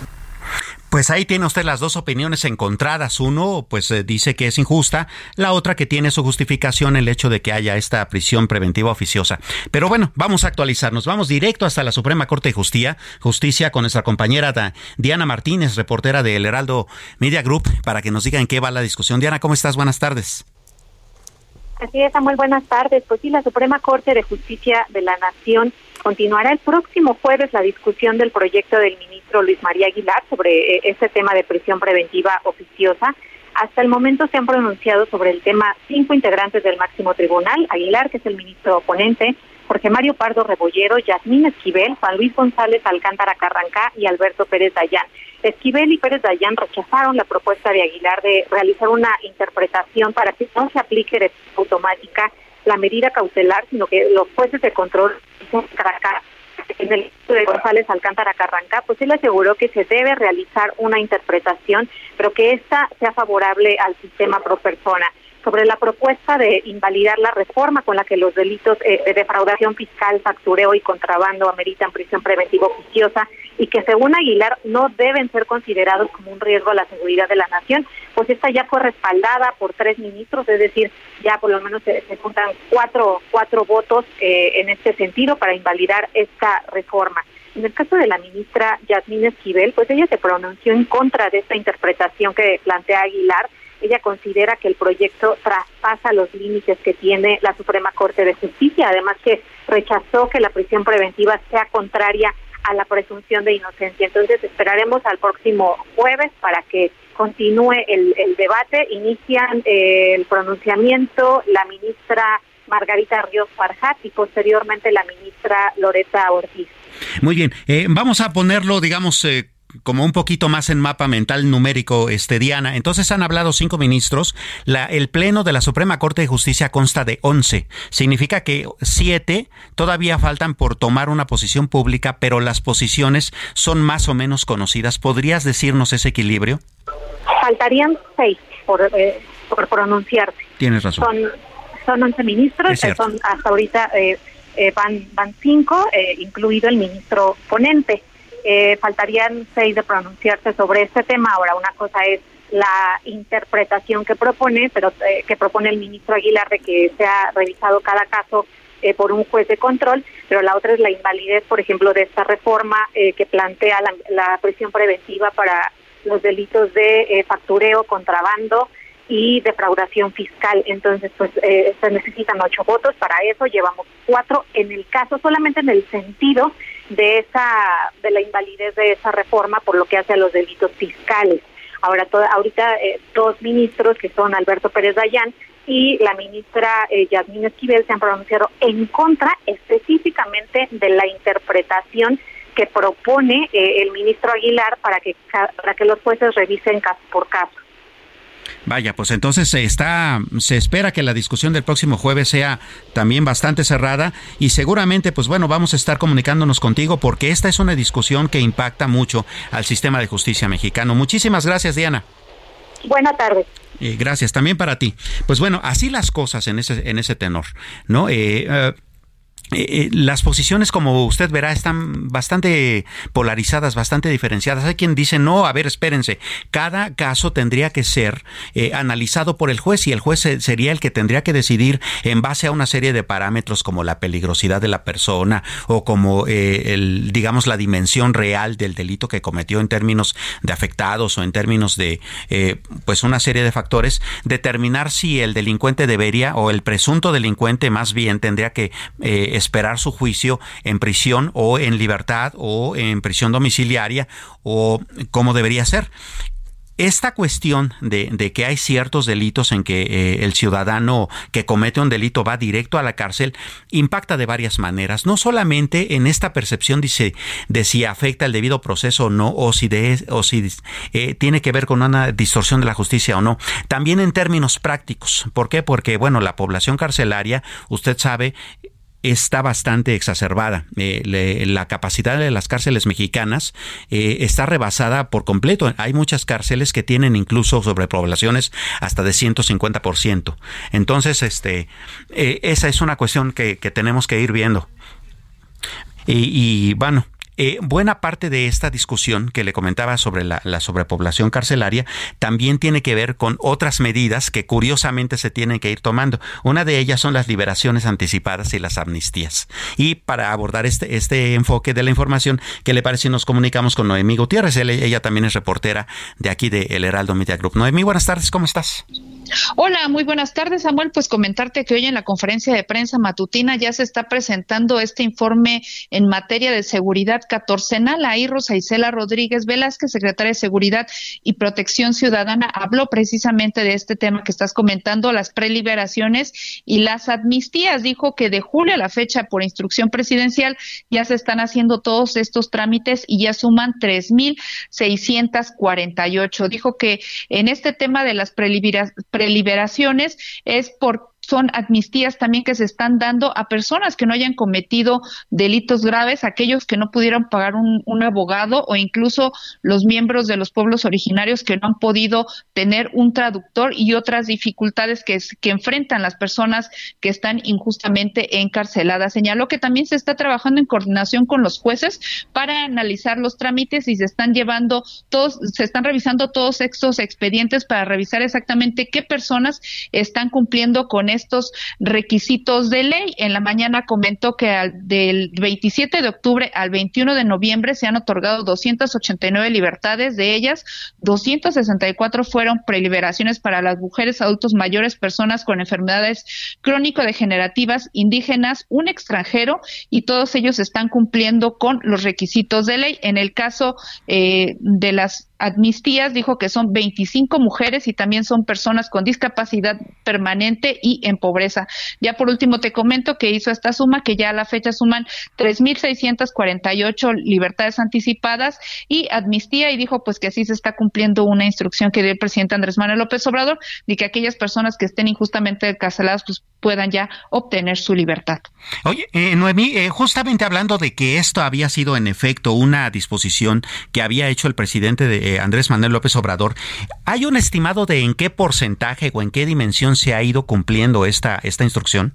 pues ahí tiene usted las dos opiniones encontradas. Uno, pues eh, dice que es injusta, la otra que tiene su justificación el hecho de que haya esta prisión preventiva oficiosa. Pero bueno, vamos a actualizarnos. Vamos directo hasta la Suprema Corte de Justicia, Justicia con nuestra compañera Diana Martínez, reportera del Heraldo Media Group, para que nos diga en qué va la discusión. Diana, ¿cómo estás? Buenas tardes. Así es, Samuel, buenas tardes. Pues sí, la Suprema Corte de Justicia de la Nación continuará el próximo jueves la discusión del proyecto del ministro Luis María Aguilar sobre eh, este tema de prisión preventiva oficiosa. Hasta el momento se han pronunciado sobre el tema cinco integrantes del máximo tribunal, Aguilar, que es el ministro oponente, Jorge Mario Pardo Rebollero, Yasmín Esquivel, Juan Luis González Alcántara Carrancá y Alberto Pérez Dayán. Esquivel y Pérez Dayán rechazaron la propuesta de Aguilar de realizar una interpretación para que no se aplique de automática la medida cautelar, sino que los jueces de control en el de González Alcántara Carranca, pues él aseguró que se debe realizar una interpretación, pero que ésta sea favorable al sistema pro persona sobre la propuesta de invalidar la reforma con la que los delitos eh, de defraudación fiscal, factureo y contrabando ameritan prisión preventiva oficiosa y que según Aguilar no deben ser considerados como un riesgo a la seguridad de la nación, pues esta ya fue respaldada por tres ministros, es decir, ya por lo menos se, juntan cuatro, cuatro votos eh, en este sentido para invalidar esta reforma. En el caso de la ministra Yasmín Esquivel, pues ella se pronunció en contra de esta interpretación que plantea Aguilar ella considera que el proyecto traspasa los límites que tiene la Suprema Corte de Justicia, además que rechazó que la prisión preventiva sea contraria a la presunción de inocencia. Entonces esperaremos al próximo jueves para que continúe el, debate. Inician eh, el pronunciamiento la ministra Margarita Ríos Farjat y posteriormente la ministra Loreta Ortiz. Muy bien, eh, vamos a ponerlo, digamos, eh, como un poquito más en mapa mental numérico, este Diana. Entonces han hablado cinco ministros. La, el pleno de la Suprema Corte de Justicia consta de once. Significa que siete todavía faltan por tomar una posición pública, pero las posiciones son más o menos conocidas. ¿Podrías decirnos ese equilibrio? Faltarían seis por, eh, por pronunciarse. Tienes razón. Son, son once ministros, son hasta ahorita eh, eh, van, van cinco, incluido el ministro ponente. Faltarían seis de pronunciarse sobre este tema. Ahora, una cosa es la interpretación que propone, pero que propone el ministro Aguilar de que sea revisado cada caso por un juez de control, pero la otra es la invalidez, por ejemplo, de esta reforma que plantea la, la, prisión preventiva para los delitos de factureo, contrabando y defraudación fiscal. Entonces, pues eh, se necesitan ocho votos para eso. Llevamos cuatro en el caso, solamente en el sentido de esa de la invalidez de esa reforma por lo que hace a los delitos fiscales. Ahora, ahorita eh, dos ministros que son Alberto Pérez Dayán y la ministra eh, Esquivel se han pronunciado en contra específicamente de la interpretación que propone eh, el ministro Aguilar para que para que los jueces revisen caso por caso. Vaya, pues entonces se está, se espera que la discusión del próximo jueves sea también bastante cerrada y seguramente, pues bueno, vamos a estar comunicándonos contigo porque esta es una discusión que impacta mucho al sistema de justicia mexicano. Muchísimas gracias, Diana. Buenas tardes. Eh, gracias, también para ti. Pues bueno, así las cosas en ese, en ese tenor, ¿no? Eh, eh eh, eh, las posiciones, como usted verá, están bastante polarizadas, bastante diferenciadas. Hay quien dice, no, a ver, espérense, cada caso tendría que ser eh, analizado por el juez y el juez sería el que tendría que decidir en base a una serie de parámetros como la peligrosidad de la persona o como, el, digamos, la dimensión real del delito que cometió en términos de afectados o en términos de, pues, una serie de factores, determinar si el delincuente debería o el presunto delincuente más bien tendría que esperar su juicio en prisión o en libertad o en prisión domiciliaria o como debería ser esta cuestión de, que hay ciertos delitos en que eh, el ciudadano que comete un delito va directo a la cárcel impacta de varias maneras, no solamente en esta percepción dice, de si afecta el debido proceso o no, o si, de, o si eh, tiene que ver con una distorsión de la justicia o no, también en términos prácticos. ¿Por qué? Porque, bueno, la población carcelaria, usted sabe, está bastante exacerbada. Eh, la capacidad de las cárceles mexicanas eh, está rebasada por completo. Hay muchas cárceles que tienen incluso sobrepoblaciones hasta de 150%. Entonces, este, eh, esa es una cuestión que, tenemos que ir viendo. y bueno, eh, buena parte de esta discusión que le comentaba sobre la, sobrepoblación carcelaria también tiene que ver con otras medidas que curiosamente se tienen que ir tomando. Una de ellas son las liberaciones anticipadas y las amnistías. Y para abordar este, este enfoque de la información, ¿qué le parece nos comunicamos con Noemí Gutiérrez? Ella, también es reportera de aquí de El Heraldo Media Group. Noemí, buenas tardes, ¿cómo estás? Hola, muy buenas tardes, Samuel. Pues comentarte que hoy en la conferencia de prensa matutina ya se está presentando este informe en materia de seguridad catorcenal. Ahí Rosa Isela Rodríguez Velázquez, secretaria de Seguridad y Protección Ciudadana, habló precisamente de este tema que estás comentando, las preliberaciones y las amnistías. Dijo que de julio a la fecha, por instrucción presidencial, ya se están haciendo todos estos trámites y ya suman 3.648. Dijo que en este tema de las preliberaciones, es por son amnistías también que se están dando a personas que no hayan cometido delitos graves, aquellos que no pudieron pagar un, abogado o incluso los miembros de los pueblos originarios que no han podido tener un traductor y otras dificultades que, que enfrentan las personas que están injustamente encarceladas. Señaló que también se está trabajando en coordinación con los jueces para analizar los trámites y se están llevando todos, se están revisando todos estos expedientes para revisar exactamente qué personas están cumpliendo con estos requisitos de ley. En la mañana comentó que del 27 de octubre al 21 de noviembre se han otorgado 289 libertades, de ellas 264 fueron preliberaciones para las mujeres, adultos mayores, personas con enfermedades crónico-degenerativas, indígenas, un extranjero y todos ellos están cumpliendo con los requisitos de ley. En el caso eh, de las amnistías, dijo que son 25 mujeres y también son personas con discapacidad permanente y en pobreza. Ya por último te comento que hizo esta suma, que ya a la fecha suman 3.648 libertades anticipadas y amnistía y dijo pues que así se está cumpliendo una instrucción que dio el presidente Andrés Manuel López Obrador de que aquellas personas que estén injustamente encarceladas pues puedan ya obtener su libertad. Oye, eh, Noemí, eh, justamente hablando de que esto había sido en efecto una disposición que había hecho el presidente de eh, Andrés Manuel López Obrador, ¿hay un estimado de en qué porcentaje o en qué dimensión se ha ido cumpliendo esta, esta instrucción?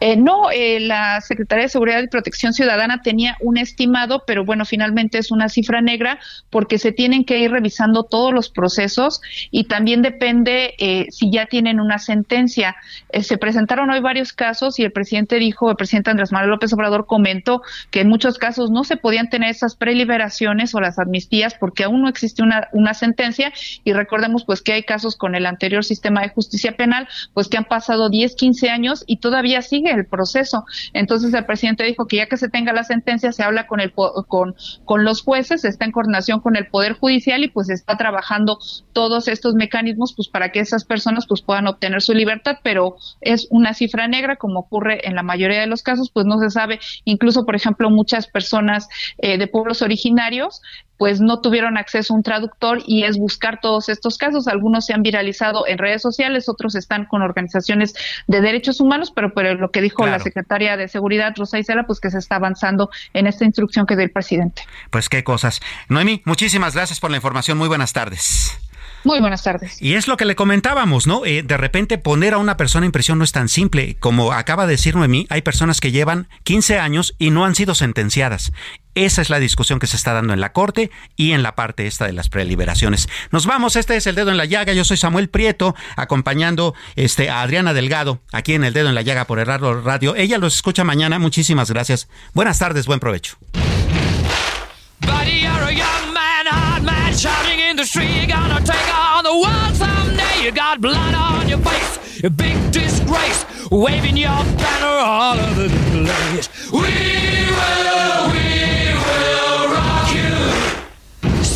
Eh, no, eh, la Secretaría de Seguridad y Protección Ciudadana tenía un estimado, pero bueno, finalmente es una cifra negra porque se tienen que ir revisando todos los procesos y también depende eh, si ya tienen una sentencia. se presentaron hoy varios casos y el presidente dijo, el presidente Andrés Manuel López Obrador comentó que en muchos casos no se podían tener esas preliberaciones o las amnistías porque aún no existe una, una sentencia y recordemos pues que hay casos con el anterior sistema de justicia penal pues que han pasado 10, 15 años y todavía sigue el proceso. Entonces el presidente dijo que ya que se tenga la sentencia se habla con el con con los jueces, está en coordinación con el poder judicial y pues está trabajando todos estos mecanismos pues para que esas personas pues puedan obtener su libertad, pero es una cifra negra como ocurre en la mayoría de los casos, pues no se sabe, incluso por ejemplo muchas personas eh, de pueblos originarios pues no tuvieron acceso a un traductor y es buscar todos estos casos. Algunos se han viralizado en redes sociales, otros están con organizaciones de derechos humanos, pero, pero lo que dijo la secretaria de Seguridad, Rosa Isela, pues que se está avanzando en esta instrucción que dio el presidente. Pues qué cosas. Noemí, muchísimas gracias por la información. Muy buenas tardes. Muy buenas tardes. Y es lo que le comentábamos, ¿no? Eh, de repente poner a una persona en prisión no es tan simple. Como acaba de decir Noemí, hay personas que llevan 15 años y no han sido sentenciadas. Esa es la discusión que se está dando en la Corte y en la parte esta de las preliberaciones. Nos vamos, este es El Dedo en la Llaga, yo soy Samuel Prieto, acompañando este, a Adriana Delgado, aquí en El Dedo en la Llaga por el Radio. Ella los escucha mañana, muchísimas gracias. Buenas tardes, buen provecho.